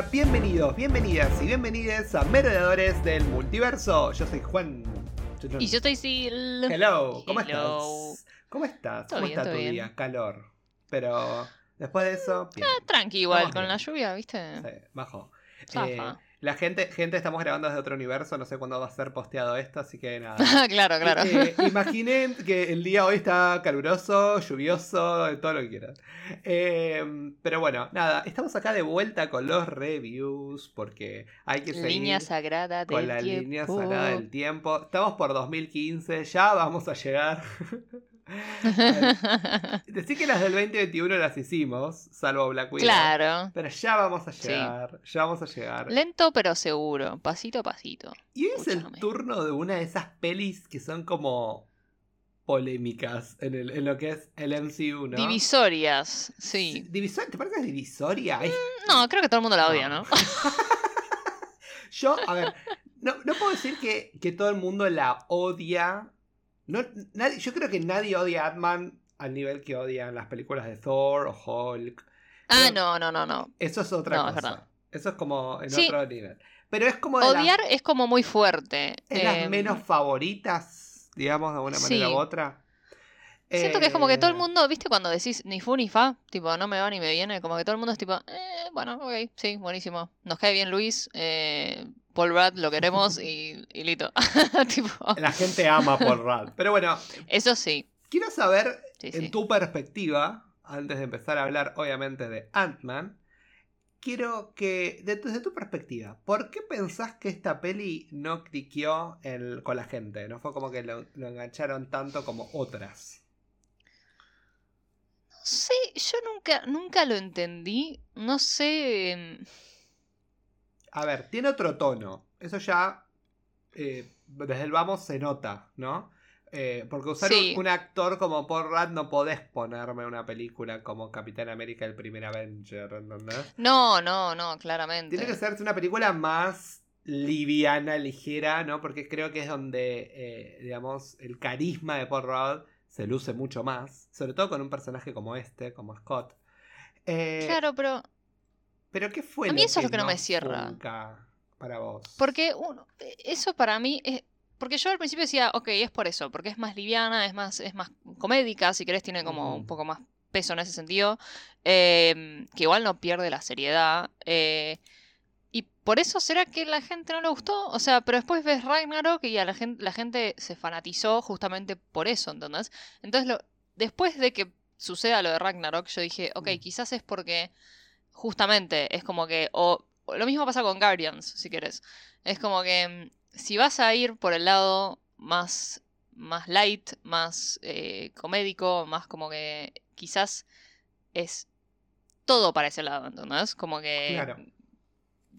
hola, bienvenidos, bienvenidas y bienvenidas a Merodeadores del Multiverso. Yo soy Juan. Y yo estoy Sil. Hello, ¿cómo Hello. estás? ¿Cómo estás? Todo ¿Cómo bien, está tu bien. día? Calor. Pero después de eso, bien. Ah, tranqui igual, Vamos con bien. la lluvia, ¿viste? Sí, bajo. Eh, la gente, gente, estamos grabando desde otro universo, no sé cuándo va a ser posteado esto, así que nada. claro, claro. Eh, imaginen que el día hoy está caluroso, lluvioso, todo lo que quieran. Eh, pero bueno, nada, estamos acá de vuelta con los reviews porque hay que seguir Línea sagrada del con la tiempo. línea sagrada del tiempo. Estamos por 2015, ya vamos a llegar. Decir que las del 2021 las hicimos, salvo Black Widow. claro. Pero ya vamos a Sí. llegar, ya vamos a llegar. Lento pero seguro, pasito a pasito. Y hoy es el turno de una de esas pelis que son como polémicas en, el- en lo que es el MCU, ¿no? Divisorias, sí. Divisor- ¿Te parece que es divisoria? Ay, No, creo que todo el mundo la odia, No. ¿no? Yo, a ver, no, no puedo decir que, que todo el mundo la odia. No, nadie, yo creo que nadie odia a Ant-Man al nivel que odian las películas de Thor o Hulk. Ah, Pero no, no, no, no. Eso es otra No, es cosa. verdad. Eso es como en Sí. otro nivel. Pero es como las- Odiar es como muy fuerte. es las Em, menos favoritas, digamos, de una manera sí. u otra. Siento que es como que todo el Eh, mundo, ¿viste? Cuando decís ni fu ni fa, tipo, no me va ni me viene, como que todo el mundo es tipo, eh, bueno, ok, sí, buenísimo. Nos cae bien Luis, eh, Paul Rudd lo queremos y, y listo. tipo, La gente ama por Rad. Pero bueno, eso sí. quiero saber, Sí, en sí. tu perspectiva, antes de empezar a hablar, obviamente, de Ant-Man, quiero que, de- desde tu perspectiva, ¿por qué pensás que esta peli no cliqueó el- con la gente? No fue como que lo, lo engancharon tanto como otras. No sé, yo nunca, nunca lo entendí. No sé. A ver, tiene otro tono. Eso ya, eh, desde el vamos se nota, ¿no? Eh, porque usar Sí. un, un actor como Paul Rudd no podés ponerme una película como Capitán América el primer Avenger, ¿entendés? No, no, no, claramente. Tiene que ser una película más liviana, ligera, ¿no? Porque creo que es donde, eh, digamos, el carisma de Paul Rudd se luce mucho más. Sobre todo con un personaje como este, como Scott. Eh, Claro, pero. Pero ¿qué fue A mí lo eso es lo que no me cierra. para vos? Porque uno, eso para mí es. Porque yo al principio decía, ok, es por eso, porque es más liviana, es más, es más comédica, si querés, tiene como un poco más peso en ese sentido. em, que igual no pierde la seriedad. eh, y por eso será que la gente no le gustó. O sea, pero después ves Ragnarok y a la gente, la gente se fanatizó justamente por eso, ¿entendés? Entonces, lo, después de que suceda lo de Ragnarok, yo dije, ok, Mm. quizás es porque justamente es como que. O, lo mismo pasa con Guardians, si querés. Es como que mm, si vas a ir por el lado más, más light, más eh, comédico, más como que quizás es todo para ese lado, ¿entendés? Como que... Claro.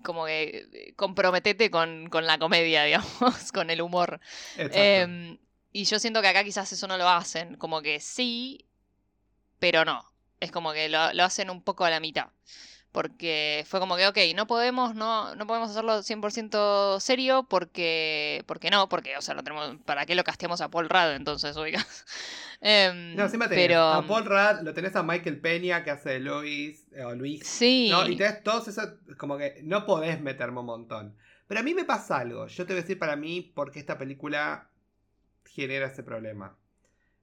Como que eh, comprometete con, con la comedia, digamos, con el humor. Em, y yo siento que acá quizás eso no lo hacen. Como que sí, pero no. Es como que lo, lo hacen un poco a la mitad. Porque fue como que, ok, no podemos, no, no podemos hacerlo 100% serio porque, porque no, porque, o sea, lo tenemos, ¿para qué lo casteamos a Paul Rudd entonces, oiga? Em, no, encima tenés pero, a Paul Rudd, lo tenés a Michael Peña que hace Luis, eh, o Luis. Sí. ¿no? Y tenés todos esos, como que no podés meterme un montón. Pero a mí me pasa algo. Yo te voy a decir para mí por qué esta película genera ese problema.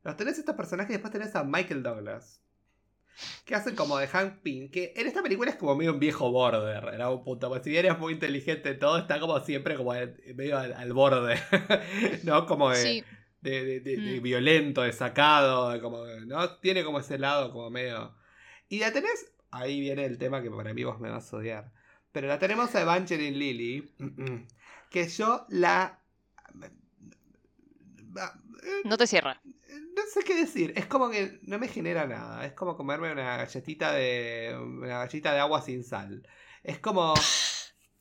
Los tenés estos personajes y después tenés a Michael Douglas. Que hacen como de Hank Pym. Que en esta película es como medio un viejo border. En algún punto. Porque si bien es muy inteligente todo, está como siempre como medio al, al borde. ¿No? Como de, Sí. de, de- de- Mm. violento, de sacado. Como, ¿no? Tiene como ese lado como medio. Y la tenés. Ahí viene el tema que para mí vos me vas a odiar. Pero la tenemos a Evangeline Lilly. Que yo la. No te cierra. No sé qué decir. Es como que no me genera nada. Es como comerme una galletita de. una galleta de agua sin sal. Es como.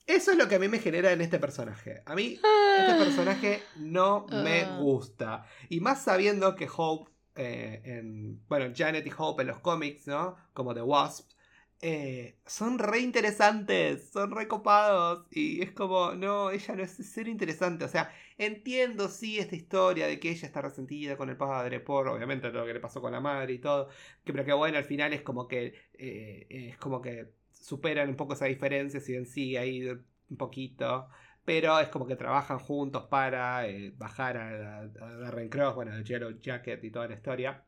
Eso es lo que a mí me genera en este personaje. A mí, este personaje no me Ah. gusta. Y más sabiendo que Hope, eh, en. Bueno, Janet y Hope en los cómics, ¿no? Como The Wasp. Eh, son re interesantes, son re copados. Y es como, no, ella no es ser interesante. O sea, entiendo, sí, esta historia de que ella está resentida con el padre por, obviamente, lo que le pasó con la madre y todo. Que, pero que bueno, al final es como que. eh, es como que superan un poco esa diferencia, si bien sí, ahí un poquito. Pero es como que trabajan juntos para eh, bajar a, a, Darren Cross, bueno, a Yellow Jacket y toda la historia.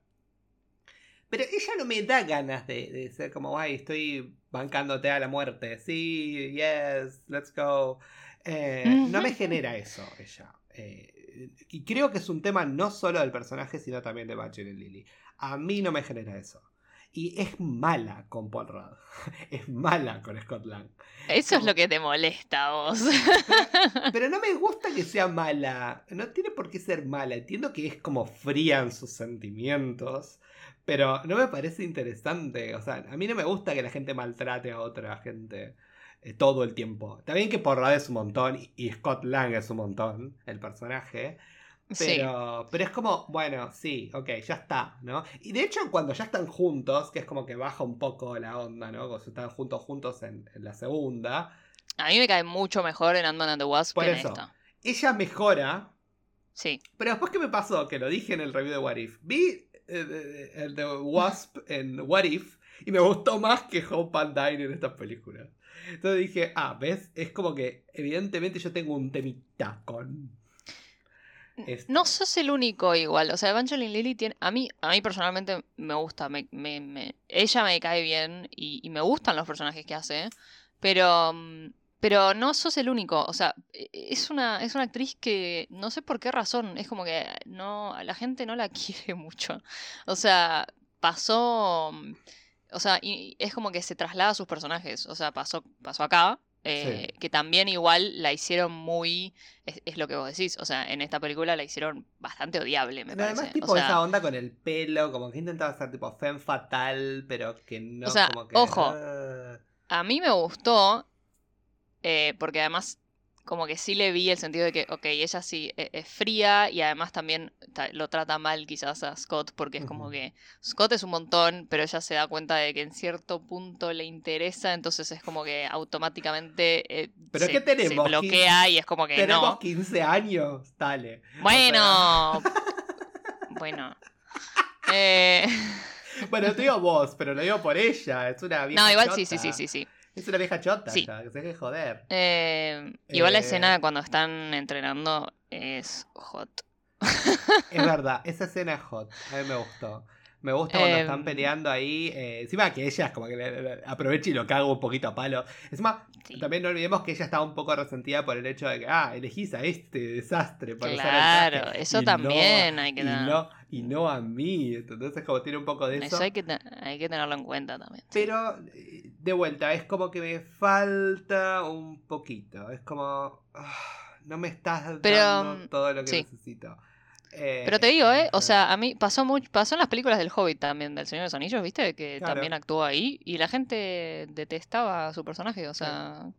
Pero ella no me da ganas de, de ser como, ay, estoy bancándote a la muerte. Sí, yes, let's go. Eh, no me genera eso ella. Eh, y creo que es un tema no solo del personaje, sino también de Bachel y Lily. A mí no me genera eso. Y es mala con Paul Rudd. Es mala con Scott Lang. Eso es lo que te molesta a vos. Pero, no me gusta que sea mala. No tiene por qué ser mala. Entiendo que es como fría en sus sentimientos. Pero no me parece interesante. O sea, a mí no me gusta que la gente maltrate a otra gente eh, todo el tiempo. Está bien que Porrad es un montón y Scott Lang es un montón, el personaje. Pero, pero es como, bueno, sí, ok, ya está, ¿no? Y de hecho, cuando ya están juntos, que es como que baja un poco la onda, ¿no? Cuando están juntos juntos en, la segunda. A mí me cae mucho mejor en Ant-Man and the Wasp que en esta. Ella mejora. Sí. Pero después que me pasó, que lo dije en el review de What If, vi el de Wasp en What If y me gustó más que Hope and Dine en estas películas. Entonces dije, ah, ¿ves? Es como que evidentemente yo tengo un temita con... No sos el único igual. O sea, Evangeline Lily tiene. A mí, a mí personalmente me gusta. Me, me, Ella me cae bien y, y, me gustan los personajes que hace. Pero. Pero no sos el único. O sea, e, es una, es una actriz que no sé por qué razón. Es como que no. La gente no la quiere mucho. O sea, pasó. Mm, o sea, y es como que se traslada a sus personajes. O sea, pasó, pasó acá. Eh, que también igual la hicieron muy. Es, lo que vos decís. O sea, en esta película la hicieron bastante odiable, me parece. Además, tipo esa onda con el pelo, como que intentaba ser tipo femme fatal, pero que no. O sea, como que, ojo. A mí me gustó. Eh, porque además como que sí le vi el sentido de que, ok, ella sí e, es, fría y además también lo trata mal quizás a Scott porque es como que Scott es un montón, pero ella se da cuenta de que en cierto punto le interesa, entonces es como que automáticamente eh, ¿Pero se, tenemos? bloquea y es como que tenemos 15 años, dale. Bueno, bueno. Eh... Bueno, te digo vos, pero lo digo por ella, es una No, igual sí, sí, sí, sí, sí. Es una vieja chota que se deje joder. Eh, igual la eh, escena cuando están entrenando es hot. Es verdad, esa escena es hot. A mí me gustó. Me gusta cuando están em, peleando ahí. Eh, encima que ella es como que aprovecha y lo cago un poquito a palo. Encima, también no olvidemos que ella estaba un poco resentida por el hecho de que, ah, elegís a este desastre por Claro, eso también hay que tener. Y no, a mí. Entonces, como tiene un poco de eso. Eso hay que, hay que tenerlo en cuenta también. Pero, eh, de vuelta, es como que me falta un poquito. Es como. Ah, no me estás dando mm, todo lo que necesito. Pero te digo, ¿eh? O sea, a mí pasó mucho, pasó en las películas del Hobbit también, del Señor de los Anillos, ¿viste? Que también actuó ahí y la gente detestaba a su personaje, o sea... Sí,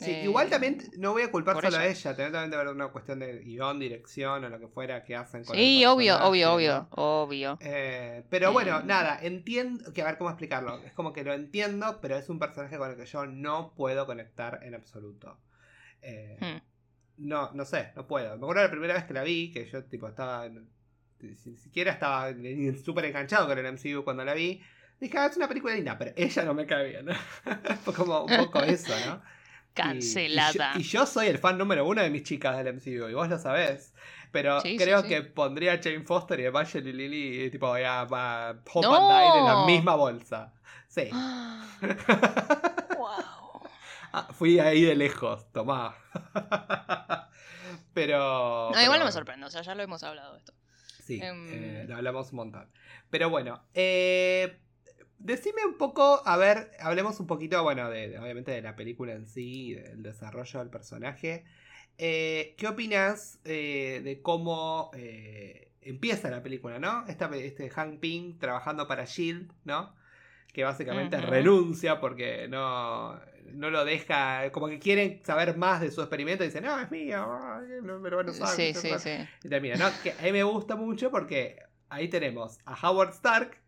igual también no voy a culpar solo a ella, también debe haber una cuestión de guion, dirección o lo que fuera que hacen con Sí, obvio, obvio, obvio, obvio. Eh, pero bueno, eh. nada, entiendo, que a ver cómo explicarlo, es como que lo entiendo, pero es un personaje con el que yo no puedo conectar en absoluto. Eh, hmm. No, no sé, no puedo. Me acuerdo la primera vez que la vi, que yo tipo estaba. Ni siquiera estaba súper enganchado con el MCU cuando la vi. Dije, ah, es una película linda, pero ella no me cae bien. Fue como un poco eso, ¿no? Cancelada. Y, yo, soy el fan número uno de mis chicas del MCU, y vos lo sabés. Pero creo que pondría a Jane Foster y a Marshall y Lily, tipo, a, a Hope and en la misma bolsa. Sí. Ah, fui ahí de lejos, tomá. pero. No, igual no me sorprende, o sea, ya lo hemos hablado esto. Sí, em, eh, lo hablamos un montón. Pero bueno, eh, decime un poco, a ver, hablemos un poquito, bueno, de, obviamente de la película en sí, del desarrollo del personaje. Eh, ¿Qué opinas de cómo empieza la película, no? Esta, este Hank Ping trabajando para Shield, ¿no? Que básicamente renuncia porque no no lo deja, como que quieren saber más de su experimento y dicen, no, es mío, no me lo van a usar. Sí, sí, sí. Y termina, ¿no? Que a mí me gusta mucho porque ahí tenemos a Howard Stark,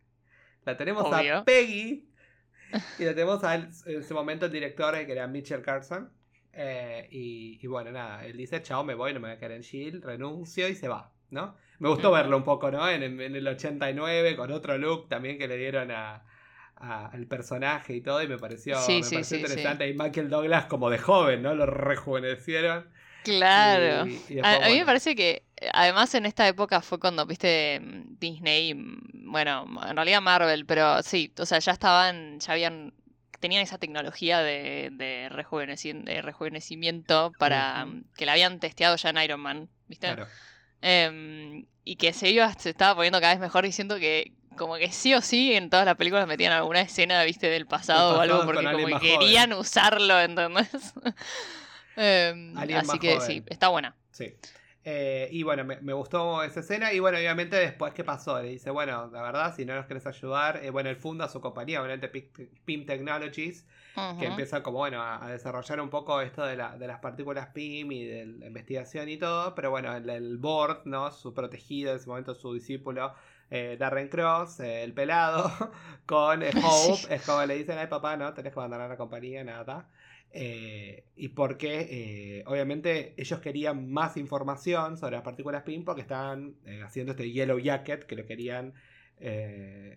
la tenemos a Peggy y la tenemos a en ese momento el director que era Mitchell Carson. Eh, y, bueno, nada, él dice, chao, me voy, no me voy a quedar en Shield, renuncio y se va, ¿no? Me gustó verlo un poco, ¿no? En, en el 89, con otro look también que le dieron a, al personaje y todo, y me pareció, Sí, me sí, pareció sí, interesante. Y Michael Douglas como de joven, ¿no? Lo rejuvenecieron. Claro. Y- y después, A, a mí me bueno, parece que, eh, además, en esta época fue cuando, viste, mm, Disney, mm, bueno, en realidad Marvel, pero sí, o sea, ya estaban, ya habían, tenían esa tecnología de, de, rejuveneci- de rejuvenecimiento para, que la habían testeado ya en Iron Man, ¿viste? Claro. Em, y que se iba, se estaba poniendo cada vez mejor diciendo que como que sí o sí en todas las películas metían alguna escena, viste, del pasado o algo porque como que joven. querían usarlo, ¿entendés? Em, así que joven. sí, está buena. Sí. Eh, y bueno, me, me gustó esa escena. Y bueno, obviamente después, ¿qué pasó? Le dice, bueno, la verdad, si no nos querés ayudar, eh, bueno, él funda su compañía, obviamente Pi- PIM Technologies, que empieza como, bueno, a, a desarrollar un poco esto de, la- de las partículas PIM y de la investigación y todo. Pero bueno, el, el board, ¿no? Su protegido, en ese momento su discípulo. Eh, Darren Cross, eh, el pelado, con eh, Hope, Sí. es como le dicen, ay papá, no, tenés que abandonar la compañía, nada. Y porque obviamente ellos querían más información sobre las partículas PIN porque estaban haciendo este Yellow Jacket que lo querían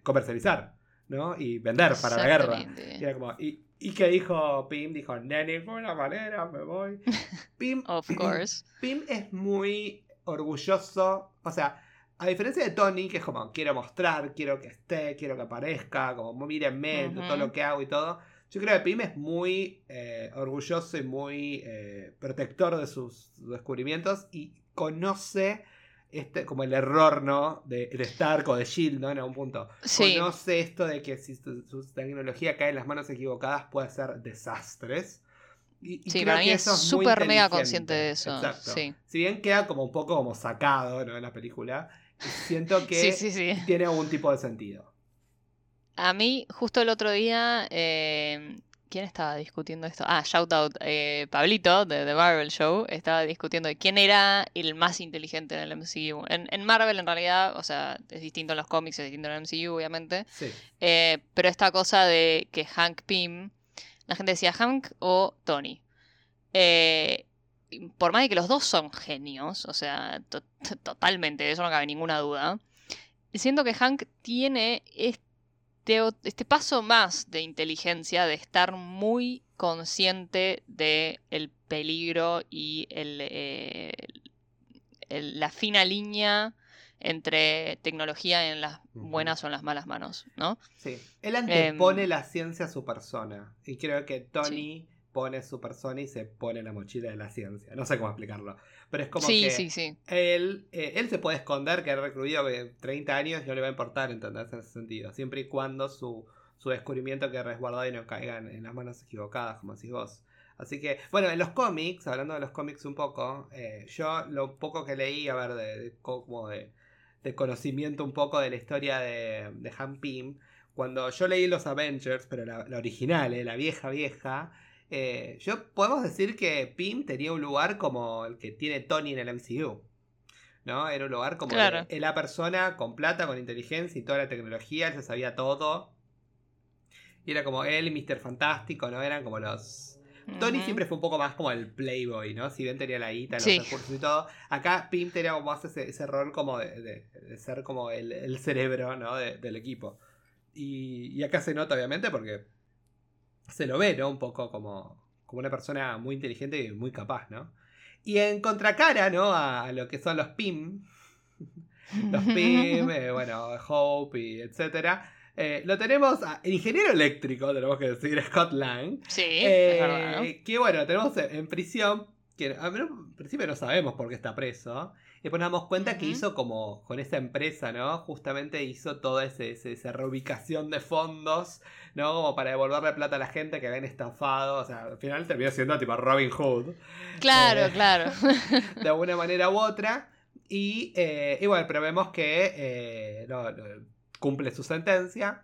comercializar, ¿no? Y vender para la guerra. Y era como, ¿y, ¿y qué dijo Pim? Dijo, de ninguna manera me voy. Pim, Of course. Pim es muy orgulloso, o sea, a diferencia de Tony, que es como, quiero mostrar, quiero que esté, quiero que aparezca, como, mírenme, Ujú. todo lo que hago y todo. Yo creo que Pim es muy eh, orgulloso y muy eh, protector de sus descubrimientos y conoce este como el error, ¿no? De, de Stark o de Shield, ¿no? En algún punto. Sí. Conoce esto de que si su, su tecnología cae en las manos equivocadas puede hacer desastres. Y, y Sí, creo para que mí es súper mega consciente de eso. Exacto. Sí. Si bien queda como un poco como sacado, ¿no? En la película, siento que sí, sí, sí. tiene algún tipo de sentido. A mí, justo el otro día, eh, ¿quién estaba discutiendo esto? Ah, shout out, eh, Pablito de The Marvel Show estaba discutiendo de quién era el más inteligente en el MCU. En, en Marvel, en realidad, o sea, es distinto en los cómics, es distinto en el MCU, obviamente. Sí. Eh, pero esta cosa de que Hank Pym, la gente decía Hank o Tony. Eh, por más de que los dos son genios, o sea, to- to- totalmente, de eso no cabe ninguna duda. Siento que Hank tiene este, este paso más de inteligencia, de estar muy consciente de el peligro y el, eh, el- la fina línea entre tecnología en las buenas o en las malas manos, ¿no? Sí. Él antepone Em, la ciencia a su persona. Y creo que Tony pone su persona y se pone la mochila de la ciencia. No sé cómo explicarlo. Pero es como sí, que sí, sí. él, eh, él se puede esconder, que ha recluido eh, 30 años y no le va a importar, ¿entendés? En ese sentido. Siempre y cuando su, su descubrimiento quede resguardado y no caiga en, en las manos equivocadas, como decís vos. Así que, bueno, en los cómics, hablando de los cómics un poco, eh, yo lo poco que leí, a ver, de, de- como de, de conocimiento un poco de la historia de, de Han Pym, cuando yo leí los Avengers, pero la, la original, eh, la vieja vieja, eh, yo podemos decir que Pym tenía un lugar como el que tiene Tony en el MCU. ¿No? Era un lugar como Claro. de- la persona con plata, con inteligencia y toda la tecnología, él se sabía todo. Y era como él y Mr. Fantástico, ¿no? Eran como los. Tony siempre fue un poco más como el playboy, ¿no? Si bien tenía la guita, los Sí. recursos y todo. Acá Pim tenía como más ese, ese rol como de, de- de ser como el, el cerebro, ¿no? De- del equipo. Y, y acá se nota, obviamente, porque se lo ve, ¿no? Un poco como, como una persona muy inteligente y muy capaz, ¿no? Y en contracara, ¿no? A, lo que son los PIM, los PIM, eh, bueno, Hope y etcétera. eh, lo tenemos a el ingeniero eléctrico, tenemos que decir, Scott Lang. Sí, Eh, es verdad, ¿no? Que bueno, tenemos en prisión. Que en principio no sabemos por qué está preso. Y después nos damos cuenta que hizo como con esa empresa, ¿no? Justamente hizo toda ese, ese- esa reubicación de fondos, ¿no? Como para devolverle plata a la gente que habían estafado. O sea, al final terminó siendo tipo Robin Hood. Claro, eh, claro. de alguna manera u otra. Y, eh, y bueno, pero vemos que eh, cumple su sentencia.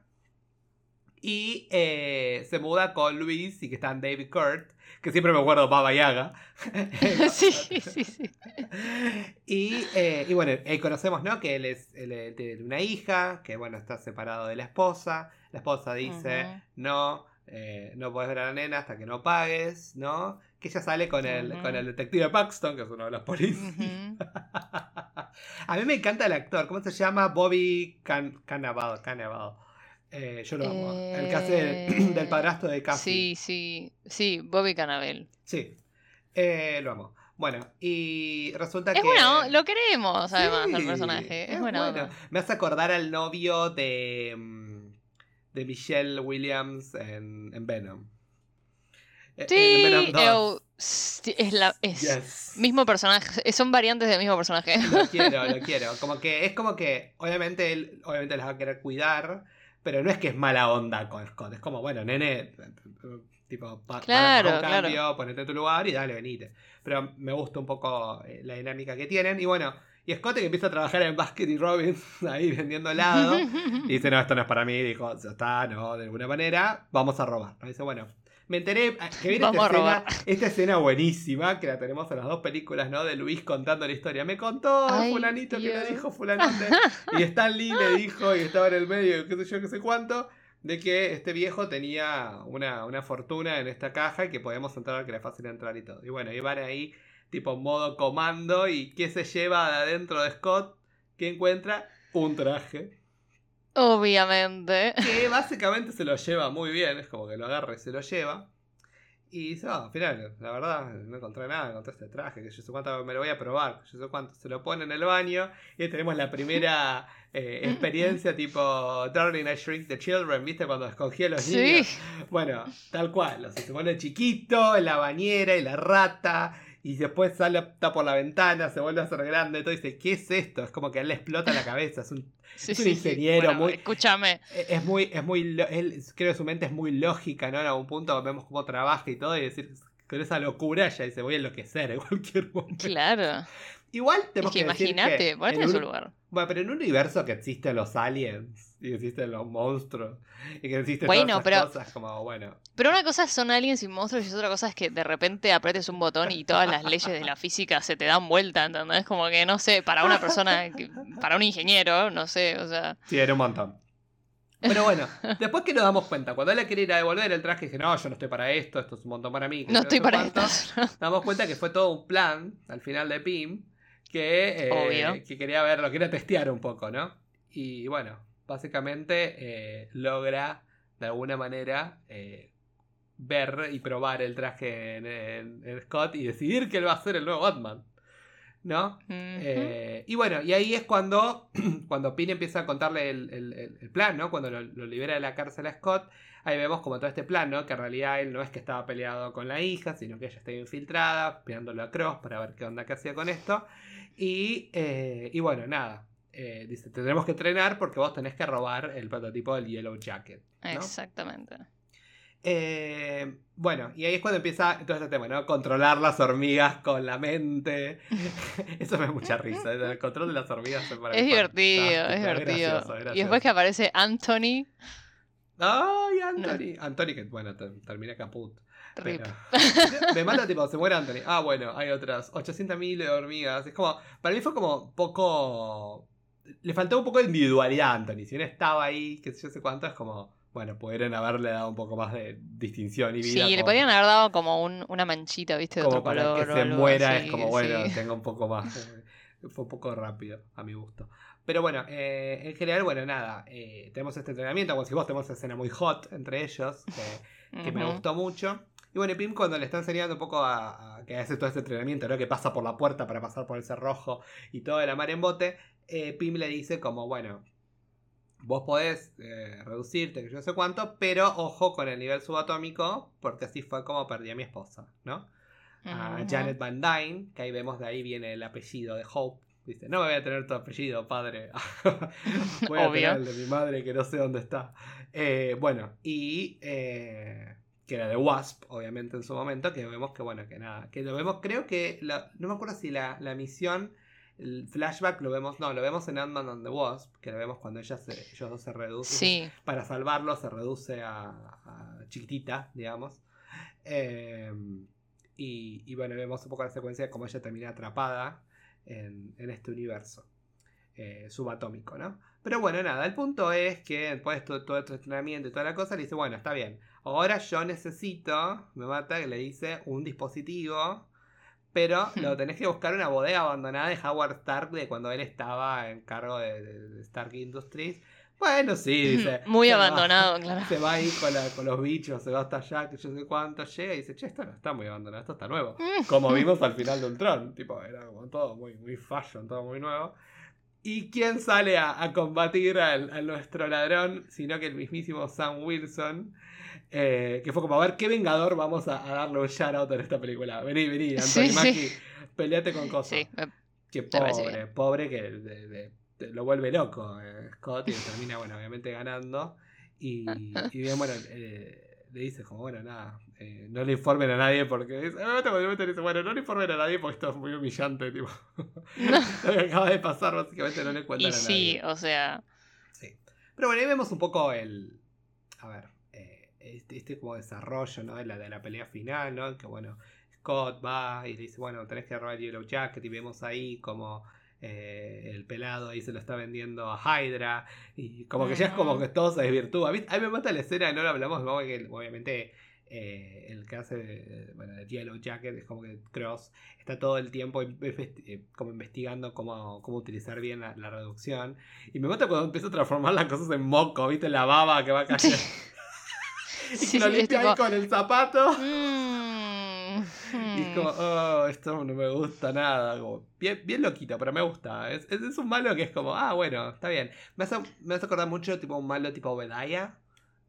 Y eh, se muda con Luis y que está en David Kurt, que siempre me acuerdo Baba Yaga. sí, sí, sí. y, eh, y bueno, ahí conocemos, ¿no? Que él, es, él, él tiene una hija, que bueno, está separado de la esposa. La esposa dice, no, eh, no puedes ver a la nena hasta que no pagues, ¿no? Que ella sale con el, con el detective Paxton, que es uno de los policías. A mí me encanta el actor, ¿cómo se llama? Bobby Can Cannavale, Cannavale. Eh, yo lo amo. El que hace Eh, del padrastro de Cassie. Sí, sí, sí, Bobby Cannavale. Sí. Eh, lo amo. Bueno, y resulta Es que. bueno, lo queremos además al Sí, personaje. Es, bueno. Me hace acordar al novio de. mm, de Michelle Williams en, en Venom. Eh, en Sí, Venom 2. eu- sí, es la es Yes. mismo personaje, eh, son variantes del mismo personaje. Lo quiero, lo quiero. Como que es como que, obviamente, él obviamente las va a querer cuidar, pero no es que es mala onda con Scott. Es como, bueno, nene, tipo, pa- Claro, para un claro. cambio, ponete en tu lugar y dale, venite. Pero me gusta un poco eh, la dinámica que tienen. Y bueno, y Scott que empieza a trabajar en Basket y Robbins, ahí vendiendo helado. Y dice, no, esto no es para mí. Dijo, ya está, no, de alguna manera, vamos a robar. ¿no? Dice, bueno, me enteré eh, que viene esta escena, esta escena buenísima, que la tenemos en las dos películas, ¿no? De Luis contando la historia. Me contó Ay, fulanito que le dijo fulanito. y Stan Lee le dijo, y estaba en el medio, qué sé yo, qué sé cuánto, de que este viejo tenía una, una fortuna en esta caja y que podíamos entrar, que era fácil entrar y todo. Y bueno, y van ahí, tipo modo comando, y ¿qué se lleva de adentro de Scott? ¿Qué encuentra? Un traje. Obviamente. Que básicamente se lo lleva muy bien, es como que lo agarra y se lo lleva. Y dice, "Ah, al final, la verdad, no encontré nada, encontré este traje, que yo sé cuánto me lo voy a probar, que yo sé cuánto. Se lo pone en el baño y ahí tenemos la primera eh, experiencia tipo Darling I Shrink the Children, ¿viste? Cuando escogí a los Sí. niños. Bueno, tal cual, o sea, se pone chiquito en la bañera y la rata. Y después sale está por la ventana, se vuelve a hacer grande, todo y dice, ¿qué es esto? Es como que a él le explota la cabeza, es un Sí, Es un sí, sí. ingeniero Bueno, muy- Escúchame. es muy, es muy, él, creo que su mente es muy lógica, ¿no? En algún punto vemos cómo trabaja y todo, y decir, con esa locura ya dice, voy a enloquecer en cualquier momento. Claro. Igual Es tenemos que que, imagínate, que ponete en un- lugar. Bueno, pero en un universo que existen los aliens, y existen los monstruos, y que existen Bueno, todas esas pero- cosas, como, bueno, Pero una cosa son aliens y monstruos y otra cosa es que de repente apretes un botón y todas las leyes de la física se te dan vuelta, ¿entendés? Como que, no sé, para una persona, para un ingeniero, no sé, o sea... sí, era un montón. Pero bueno, después que nos damos cuenta, cuando él le quiere ir a devolver el traje, dije, no, yo no estoy para esto, esto es un montón para mí. No estoy para cuánto". esto. Nos damos cuenta que fue todo un plan al final de Pim que, eh, que quería ver, lo quería testear un poco, ¿no? Y bueno, básicamente eh, logra de alguna manera eh, ver y probar el traje en, en- en Scott y decidir que él va a ser el nuevo Batman, ¿no? Eh, y bueno, y ahí es cuando, cuando Pin empieza a contarle el, el- plan, ¿no? Cuando lo, lo libera de la cárcel a Scott, ahí vemos como todo este plan, ¿no? Que en realidad él no es que estaba peleado con la hija, sino que ella estaba infiltrada, pegándolo a Cross para ver qué onda que hacía con esto. Y, eh, y bueno, nada. Eh, dice, tendremos que entrenar porque vos tenés que robar el prototipo del Yellow Jacket. ¿no? Exactamente. Eh, bueno, y ahí es cuando empieza todo este tema, ¿no? Controlar las hormigas con la mente. Eso me da mucha risa. El control de las hormigas me parece Es divertido, es divertido. gracioso, Y después que aparece Anthony, ¡Ay, Anthony! Anthony que, bueno, te- termina caput. rip. Pero- me mata tipo, se muere Anthony. Ah, bueno, hay otras 800.000 hormigas. Es como, para mí fue como poco... Le faltó un poco de individualidad a Anthony. Si no estaba ahí, que sé yo sé cuánto, es como, bueno, pudieron haberle dado un poco más de distinción y vida. Sí, le como- podrían haber dado como un- una manchita, ¿viste? De como otro para color. que se algo muera, es como, bueno, sí. tenga un poco más. eh, Fue un poco rápido, a mi gusto. Pero bueno, eh, en general, bueno, nada. eh, tenemos este entrenamiento, como si vos tenemos escena muy hot entre ellos, que, que me gustó mucho. Y bueno, y Pim cuando le está enseñando un poco a, a que hace todo este entrenamiento, ¿no? Que pasa por la puerta para pasar por el cerrojo y todo de la mar en bote, eh, Pim le dice como, bueno, vos podés eh, reducirte, que yo no sé cuánto, pero ojo con el nivel subatómico, porque así fue como perdí a mi esposa, ¿no? a Ujú. Janet Van Dyne, que ahí vemos de ahí viene el apellido de Hope. Dice, no me voy a tener tu apellido, padre. voy a Obvio. tener el de mi madre que no sé dónde está. Eh, bueno, y eh, que era de Wasp, obviamente en su momento, que vemos que, bueno, que nada, que lo vemos, creo que, la- no me acuerdo si la, la misión, el flashback lo vemos, no, lo vemos en Ant-Man and the Wasp, que lo vemos cuando ella se, ellos dos se reducen Sí, para salvarlo se reduce a, a chiquitita, digamos. Eh, y, y bueno, vemos un poco la secuencia de cómo ella termina atrapada en, en este universo eh, subatómico, ¿no? Pero bueno, nada, el punto es que después de todo, todo este entrenamiento y toda la cosa, le dice, bueno, está bien, ahora yo necesito, me mata, que le dice, un dispositivo, pero lo tenés que buscar en una bodega abandonada de Howard Stark de cuando él estaba en cargo de, Stark Industries Bueno, sí, dice. Muy va- abandonado, claro. Se va ahí con, la- con los bichos, se va hasta allá, que yo sé cuánto, llega y dice, che, esto no está muy abandonado, esto está nuevo. Como vimos al final de Ultron, tipo, era como todo muy, muy fashion, todo muy nuevo. ¿Y quién sale a, a combatir al, a nuestro ladrón? Sino que el mismísimo Sam Wilson. Eh, que fue como, a ver, ¿qué vengador vamos a, a darle un shout en esta película? Vení, vení, Anthony Sí, sí. Mackie, peleate con cosas. Sí, me- Que pobre, pobre que de- de- de- lo vuelve loco eh, Scott y termina, bueno, obviamente ganando. Y, y bien, bueno, eh, le dice como, bueno, nada, eh, no le informen a nadie porque dice, ah, te- dice, bueno, no le informen a nadie porque esto es muy humillante, tipo. lo que acaba de pasar, básicamente no le cuentan y a sí, nadie. o sea, Sí. Pero bueno, ahí vemos un poco el. A ver, este, este como desarrollo, ¿no? De la, de la pelea final, ¿no? Que bueno, Scott va y le dice, bueno, tenés que robar el Yellow Jacket y vemos ahí como eh, el pelado ahí se lo está vendiendo a Hydra y como que ya es como que todo se desvirtúa. ¿viste? A mí me mata la escena, no lo hablamos, como que obviamente eh, el que hace de, bueno, de Yellow Jacket es como que Cross está todo el tiempo investi- eh, como investigando cómo, cómo utilizar bien la, la reducción. Y me mata cuando empieza a transformar las cosas en moco, ¿viste? La baba que va a caer. Y Sí, lo limpia ahí tipo- con el zapato. mm, Y es mm. como, oh, esto no me gusta nada. Como, bien, bien loquito, pero me gusta. Es, es, es un malo que es como, ah, bueno, está bien. Me hace, me hace acordar mucho tipo un malo tipo Obedaya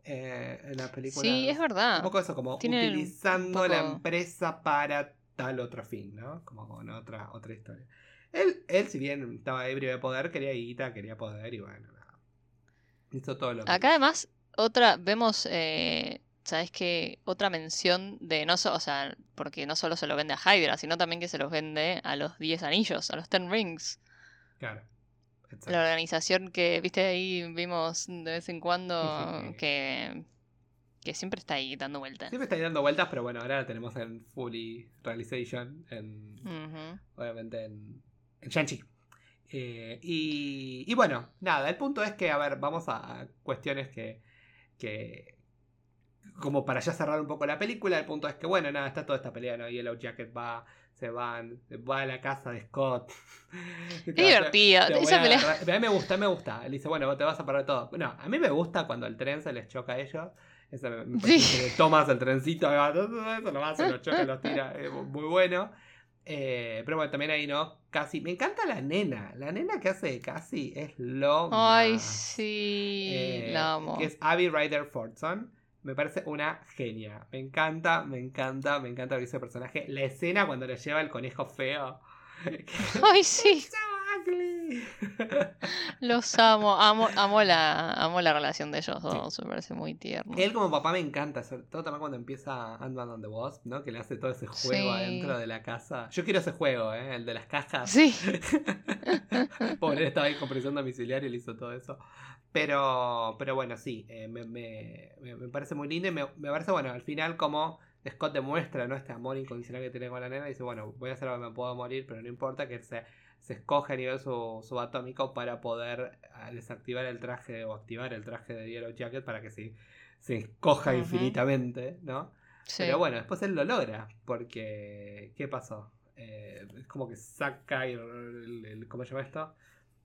eh, en las películas. Sí, es verdad. Un poco eso, como Tiene utilizando la empresa para tal otro fin, ¿no? Como con otra, otra historia. Él, él, si bien estaba ebrio de poder, quería guita, quería poder y bueno, nada. Hizo todo lo que Acá además, otra, vemos, eh, ¿sabes qué? Otra mención de no solo, o sea, porque no solo se lo vende a Hydra, sino también que se los vende a los 10 anillos, a los Ten Rings. Claro. Exacto. La organización que, viste, ahí vimos de vez en cuando que, que siempre está ahí dando vueltas. Siempre está ahí dando vueltas, pero bueno, ahora la tenemos en Fully Realization, en, obviamente en, en Shang-Chi. Eh, y, y bueno, nada, el punto es que, a ver, vamos a cuestiones que, que, como para ya cerrar un poco la película, el punto es que, bueno, nada, está toda esta pelea, ¿no? Yellow Jacket va, se van, va a la casa de Scott. Es divertida. Te voy Esa a pelea. A mí me gusta, me gusta. Él dice, bueno, te vas a parar todo. No, a mí me gusta cuando el tren se les choca a ellos. Eso me, me Sí. que tomas el trencito, eso nomás se lo choca, los tira. eh, muy bueno. Eh, pero bueno, también ahí no, casi. Me encanta la nena. La nena que hace casi es lo Ay, más. sí, Eh, la amo. Que es Abby Ryder Fordson. Me parece una genia. Me encanta, me encanta, me encanta ese personaje. La escena cuando le lleva el conejo feo. Ay, sí, Los amo. Amo, amo la, amo la relación de ellos dos, me parece muy tierno. Él como papá me encanta, sobre todo también cuando empieza Ant-Man and the Wasp, ¿no? Que le hace todo ese juego Sí. adentro de la casa. Yo quiero ese juego, ¿eh? El de las cajas. Sí, Pobre, estaba ahí con prisión domiciliaria y le hizo todo eso. Pero, pero bueno, sí, eh, me, me- me- me parece muy lindo y me, me parece, bueno, al final como Scott demuestra, ¿no? Este amor incondicional que tiene con la nena y dice, bueno, voy a hacer lo que me puedo morir, pero no importa que se, se escoge a nivel su, subatómico para poder ah, desactivar el traje o activar el traje de Yellow Jacket para que se, se escoja infinitamente, ¿no? sí. Pero bueno, después él lo logra, porque ¿qué pasó? Eh, es como que saca el, el- el- ¿cómo se llama esto?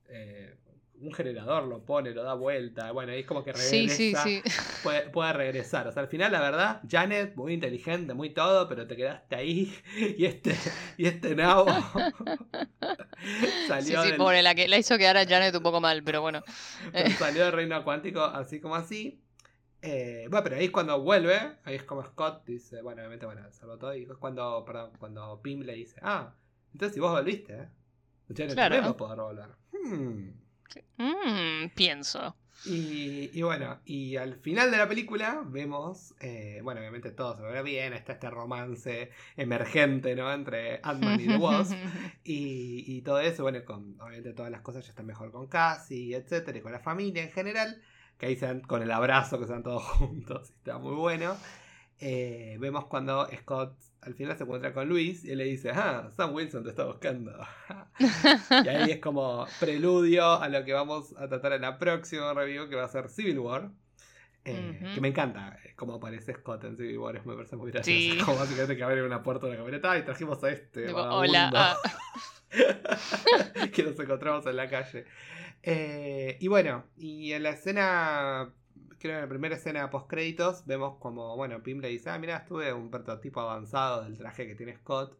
Eh, un generador lo pone, lo da vuelta, bueno, ahí es como que regresa, Sí, sí, sí. Puede, puede regresar. O sea, al final, la verdad, Janet, muy inteligente, muy todo, pero te quedaste ahí y este, y este nabo Sí, salió, sí, del, pobre, la que la hizo quedar a Janet un poco mal, pero bueno. pero salió del reino cuántico así como así. Eh, bueno, pero ahí es cuando vuelve, ahí es como Scott dice, bueno, obviamente, bueno, salvó todo. Y es cuando, perdón, cuando Pim le dice, ah, entonces si vos volviste, ¿eh? Janet Claro. también va a poder volver. Hmm. Mm, pienso. Y, y bueno, y al final de la película vemos, eh, bueno, obviamente todo se ve bien, está este romance emergente, ¿no? Entre Ant-Man y The Wasp. Y, y todo eso, bueno, con, obviamente todas las cosas ya están mejor con Cassie, etcétera, y con la familia en general, que ahí se dan con el abrazo, que dan todos juntos, está muy bueno. Eh, vemos cuando Scott al final se encuentra con Luis y él le dice, ah, Sam Wilson te está buscando. y ahí es como preludio a lo que vamos a tratar en la próxima review, que va a ser Civil War. Eh. Que me encanta eh, cómo aparece Scott en Civil War, me parece muy gracioso. Sí. Como básicamente que abre una puerta de la camioneta y trajimos a este. Tipo, vagabundo". hola. ah, que nos encontramos en la calle. Eh, y bueno, y en la escena, creo que en la primera escena post créditos, vemos como, bueno, Pim le dice, ah, mira, estuve un prototipo avanzado del traje que tiene Scott,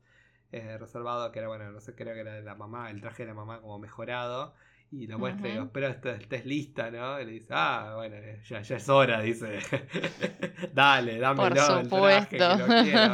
eh, reservado, que era, bueno, no sé, creo que era de la mamá, el traje de la mamá como mejorado. Y lo muestra y digo, espero estés lista, ¿no? Y le dice, ah, bueno, ya, ya es hora, dice. Dale, dámelo el traje que lo quiero.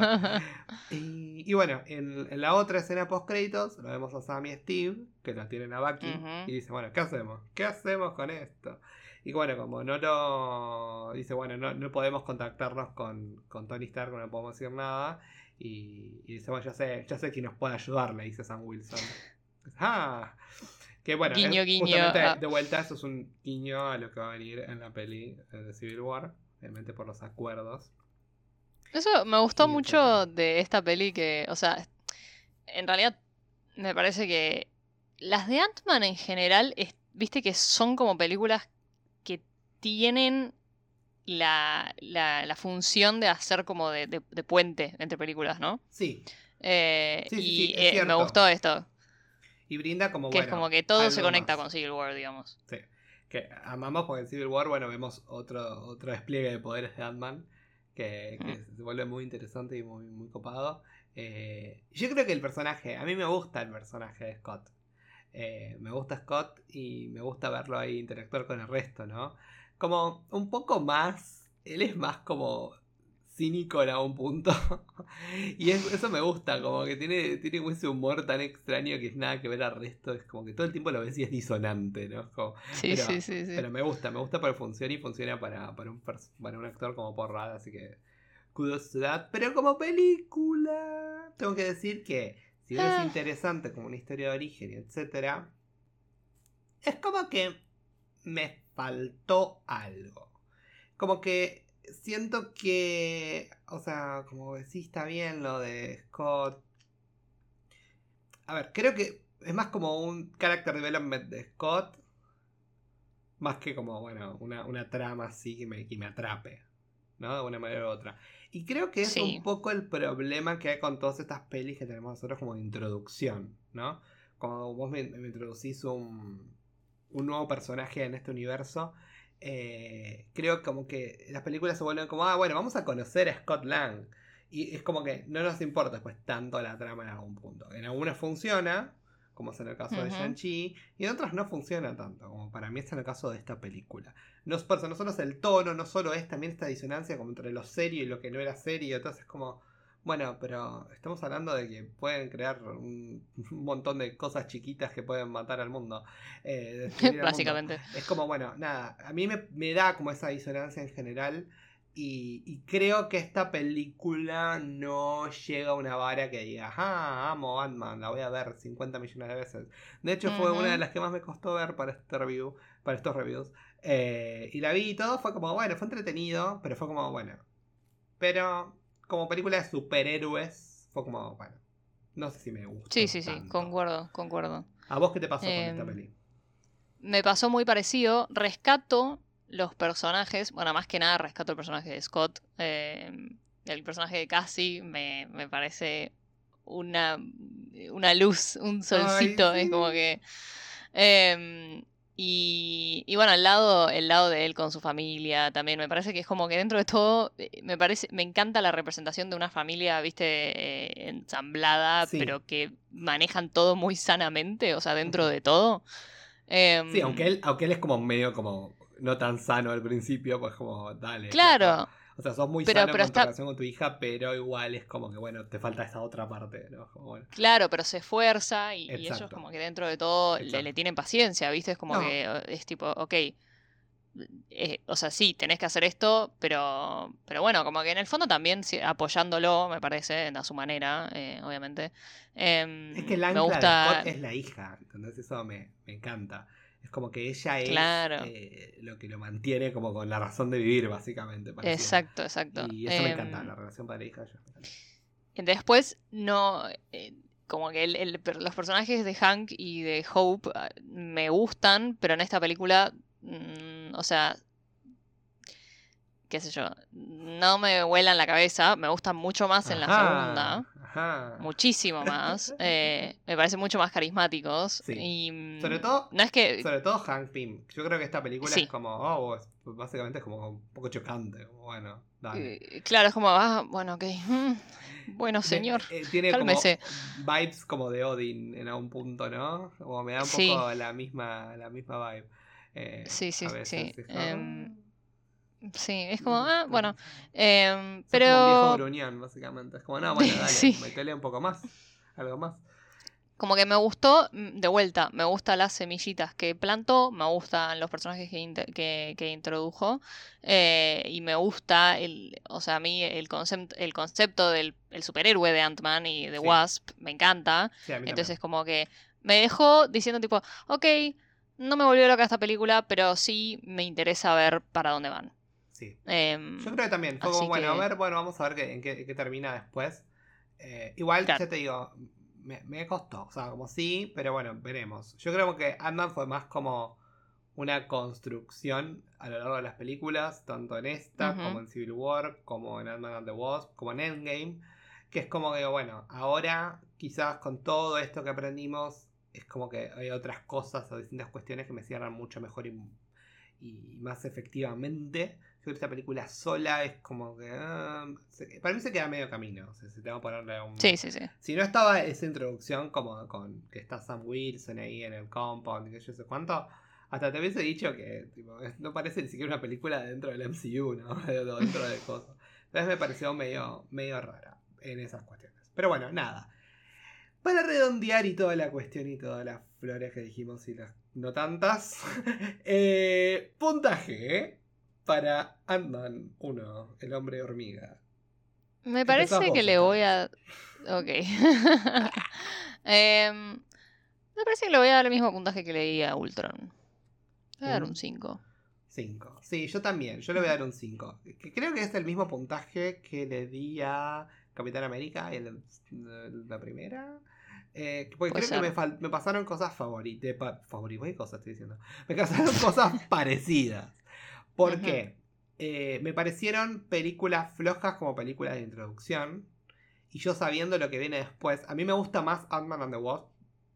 Y, bueno, en, la otra escena post créditos lo vemos a Sam y Steve, que lo tienen a Bucky, y dice, bueno, ¿qué hacemos? ¿Qué hacemos con esto? Y bueno, como no lo. Dice, bueno, no, no podemos contactarnos con, con Tony Stark, no podemos decir nada. Y, dice, bueno, ya sé, ya sé quién nos puede ayudar, le dice Sam Wilson. ah, que bueno, guiño, guiño, ah. de vuelta, eso es un guiño a lo que va a venir en la peli de Civil War, obviamente por los acuerdos. Eso me gustó mucho de esta peli que, o sea, en realidad me parece que las de Ant-Man en general, viste que son como películas tienen la, la, función de hacer como de, puente entre películas, ¿no? Sí. Eh, y eh, me gustó esto. Y brinda como, que es como que todo se conecta con Civil War, digamos. Sí. Que amamos porque en Civil War, bueno, vemos otro, otro despliegue de poderes de Ant-Man que, mm. se vuelve muy interesante y muy, muy copado. Eh, yo creo que el personaje, a mí me gusta el personaje de Scott. me gusta Scott y me gusta verlo ahí interactuar con el resto, ¿no? Como un poco más. Él es más como cínico en algún punto. y eso me gusta, como que tiene, tiene ese humor tan extraño que es nada que ver al resto. Es como que todo el tiempo lo ves y es disonante, ¿no? sí, sí, sí, Pero me gusta, me gusta porque funciona y funciona para, para, un, para un actor como porrada, así que kudos to Pero como película, tengo que decir que si es ah. interesante como una historia de origen, etc., es como que me faltó algo. Como que siento que, o sea, como decís, está bien lo de Scott. A ver, creo que es más como un character development de Scott. Más que como, bueno, una, trama así que me, que me atrape. ¿no? De una manera u otra. Y creo que es un poco el problema que hay con todas estas pelis que tenemos nosotros como de introducción, ¿no? Como vos me introducís un, un nuevo personaje en este universo, eh, creo como que las películas se vuelven como, ah, bueno, vamos a conocer a Scott Lang. Y es como que no nos importa después tanto la trama en algún punto. En algunas funciona, como es en el caso de Shang-Chi, y en otras no funciona tanto, como para mí es en el caso de esta película. No, por no solo es el tono, no solo es también esta disonancia como entre lo serio y lo que no era serio, entonces es como, bueno, pero estamos hablando de que pueden crear un, montón de cosas chiquitas que pueden matar al mundo. Eh, Básicamente. Es como, bueno, nada, a mí me, da como esa disonancia en general. Y, creo que esta película no llega a una vara que diga, ah, amo Ant-Man, la voy a ver 50 millones de veces. De hecho, fue una de las que más me costó ver para este review, para estos reviews. Eh, y la vi y todo, fue como, bueno, fue entretenido, pero fue como, bueno. Pero como película de superhéroes, fue como, bueno, no sé si me gusta. Sí, sí, sí, concuerdo, concuerdo. ¿A vos qué te pasó con esta em, peli? Me pasó muy parecido. Rescato los personajes, bueno, más que nada rescato el personaje de Scott. Em, el personaje de Cassie me, me parece una, una luz, un solcito. Es como que. Eh, y, bueno, el lado, el lado de él con su familia también, me parece que es como que dentro de todo, eh, me parece, me encanta la representación de una familia, viste, eh, ensamblada, pero que manejan todo muy sanamente, o sea, dentro de todo. sí, aunque él, aunque él es como medio como no tan sano al principio, pues como, dale. Claro. O sea, sos muy pero, sano con tu relación con tu hija, pero igual es como que, bueno, te falta esa otra parte, ¿no? Claro, pero se esfuerza y, ellos como que dentro de todo le, tienen paciencia, ¿viste? Es como que eh, es tipo, ok, eh, o sea, sí, tenés que hacer esto, pero, pero bueno, como que en el fondo también apoyándolo, me parece, a su manera, eh, obviamente. Em, es que la me gusta... es la hija, entonces eso me, me encanta. Es como que ella es eh, lo que lo mantiene como con la razón de vivir, básicamente. Exacto, exacto. Y eso me encanta, em, la relación padre-hija. Después, no. Eh, como que los personajes de Hank y de Hope ah, me gustan, pero en esta película, mm, o sea, qué sé yo, no me vuelan la cabeza, me gustan mucho más en la segunda. Ajá. muchísimo más. eh, me parecen mucho más carismáticos. Sí. Y, mm, Sobre todo- No es que. Sobre todo Hank Pym. Yo creo que esta película Sí. es como, oh, es- básicamente es como un poco chocante. Bueno, dale. eh, claro, es como, ah, bueno, ok. mm, bueno, señor. eh, tiene cálmese. como vibes como de Odin en algún punto, ¿no? Como me da un Sí. poco la misma, la misma vibe. Eh, Sí, sí, veces, sí, em. Sí, es como, ah, bueno. em, Sos como un viejo pero. gruñón, básicamente. Es como, no, bueno, dale, Sí. metele un poco más. Algo más. Como que me gustó, mm, de vuelta, me gustan las semillitas que plantó, me gustan los personajes que, que, que introdujo eh, y me gusta, el, o sea, a mí el, concept, el concepto del el superhéroe de Ant-Man y de Sí. Wasp me encanta. Sí, Entonces como que me dejó diciendo tipo, ok, no me volvió loca esta película, pero sí me interesa ver para dónde van. Sí. Em, Yo creo que también. Fue como, bueno, que- a ver, bueno, vamos a ver qué, en, qué, termina después. Eh, igual, Claro. ya te digo, me, me costó. O sea, como sí, pero bueno, veremos. Yo creo que Ant-Man fue más como una construcción a lo largo de las películas, tanto en esta, como en Civil War, como en Ant-Man and the Wasp, como en Endgame. Que es como que, bueno, ahora quizás con todo esto que aprendimos, es como que hay otras cosas o distintas cuestiones que me cierran mucho mejor y, y más efectivamente. Que esta película sola es como que. ah, para mí se queda medio camino. O sea, si tengo que ponerle un. sí, sí, sí. Si no estaba esa introducción como con que está Sam Wilson ahí en el compound y que yo sé cuánto, hasta te hubiese dicho que tipo, no parece ni siquiera una película dentro del MCU, ¿no? Dentro de cosas. Entonces me pareció medio, medio rara en esas cuestiones. Pero bueno, nada. Para redondear y toda la cuestión y todas las flores que dijimos y las no tantas, eh, puntaje para Ant-Man 1, el hombre hormiga. Me parece vos, que le voy a. Ok. Em, me parece que le voy a dar el mismo puntaje que le di a Ultron. Le voy a dar Un- un 5. 5. Sí, yo también. Yo le voy a dar un 5. Que creo que es el mismo puntaje que le di a Capitán América en la primera. Eh, porque Puede creo que me, pasaron cosas favoritas. favoritas, ¿qué cosas estoy diciendo? Me pasaron cosas parecidas. ¿Por Ujú. qué? Eh, me parecieron películas flojas como películas de introducción. Y yo sabiendo lo que viene después. A mí me gusta más Ant-Man and the Wasp.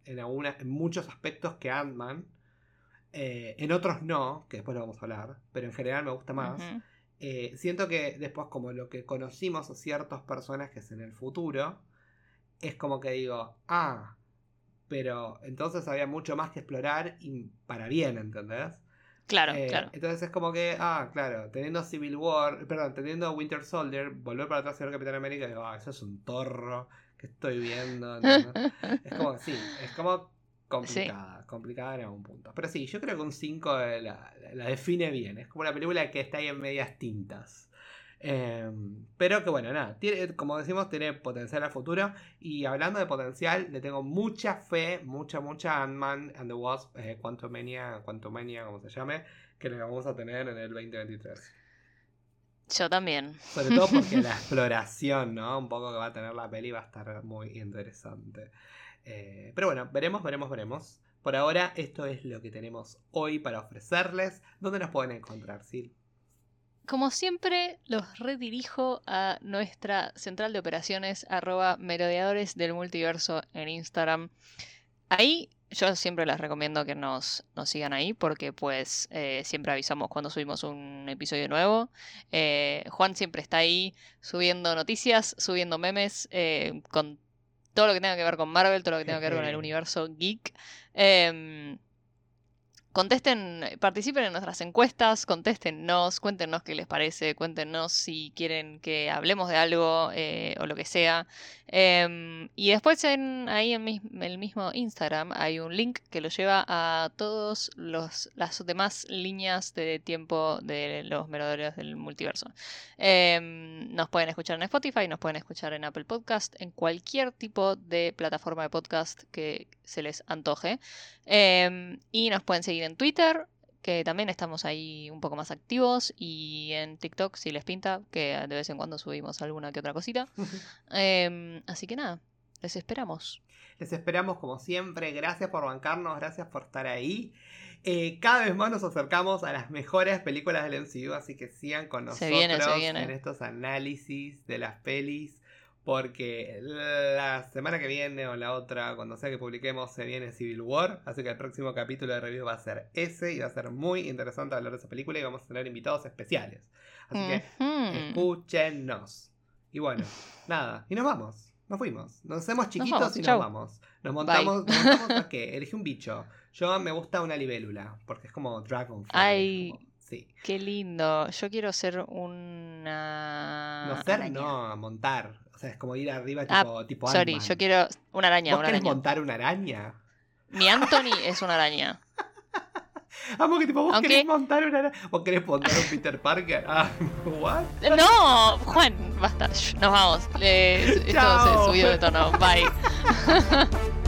En, alguna- en muchos aspectos que Ant-Man. Eh, en otros no, que después lo vamos a hablar, pero en general me gusta más. Eh, siento que después como lo que conocimos a ciertos personajes en el futuro, es como que digo, ah, pero entonces había mucho más que explorar y para bien, ¿entendés? Claro, Eh, claro. Entonces es como que, ah, claro, teniendo Civil War, perdón, teniendo Winter Soldier, volver para atrás y ver Capitán América, digo, ah, eso es un torro que estoy viendo. es como, sí, es como complicada, complicada en algún punto. Pero sí, yo creo que un 5 la, la define bien, es como una película que está ahí en medias tintas. Eh, pero que bueno, nada, tiene, como decimos, tiene potencial a futuro. Y hablando de potencial, le tengo mucha fe, mucha, mucha Ant-Man and the Wasp, eh, Quantumania, Quantumania, como se llame, que le vamos a tener en el 2023. Yo también. Sobre todo porque la exploración, ¿no? Un poco que va a tener la peli va a estar muy interesante. Eh, pero bueno, veremos, veremos, veremos. Por ahora, esto es lo que tenemos hoy para ofrecerles. ¿Dónde nos pueden encontrar, Sil? Como siempre, los redirijo a nuestra central de operaciones, arroba merodeadores del multiverso en Instagram. Ahí yo siempre les recomiendo que nos, nos sigan ahí porque pues eh, siempre avisamos cuando subimos un episodio nuevo. Eh, Juan siempre está ahí subiendo noticias, subiendo memes, eh, con todo lo que tenga que ver con Marvel, todo lo que tenga que ver con el universo geek. Contesten, participen en nuestras encuestas, contéstennos, cuéntenos qué les parece, cuéntenos si quieren que hablemos de algo eh, o lo que sea. Em, y después en, ahí en el mismo Instagram hay un link que lo lleva a todas las demás líneas de tiempo de los merodeadores del multiverso. Em, nos pueden escuchar en Spotify, nos pueden escuchar en Apple Podcast, en cualquier tipo de plataforma de podcast que se les antoje. Em, y nos pueden seguir en Twitter, que también estamos ahí un poco más activos, y en TikTok si les pinta, que de vez en cuando subimos alguna que otra cosita. Em, así que nada, les esperamos. Les esperamos como siempre. Gracias por bancarnos, gracias por estar ahí. Eh, cada vez más nos acercamos a las mejores películas del MCU, así que sigan con Se nosotros viene, se viene. en estos análisis de las pelis. Porque la semana que viene o la otra, cuando sea que publiquemos, se viene Civil War. Así que el próximo capítulo de review va a ser ese y va a ser muy interesante hablar de esa película y vamos a tener invitados especiales. Así que escúchenos. Y bueno, nada. Y nos vamos. Nos fuimos. Nos hacemos chiquitos vamos, y nos vamos. Nos montamos, nos montamos a qué? Elegí un bicho. Yo me gusta una libélula. Porque es como Dragonfly. Ay. como- sí. Qué lindo. Yo quiero ser una. No ser, araña. no, montar. Sea, es como ir arriba Ah, tipo, tipo Sorry, yo quiero una araña, ¿Vos una araña. montar una araña? Mi Anthony es una araña. Amo que tipo, vos Aunque- querés montar una araña. ¿Vos querés montar un Peter Parker? Ah, ¿what? No, Juan, basta. Nos vamos. Le- esto se subió de tono. Bye.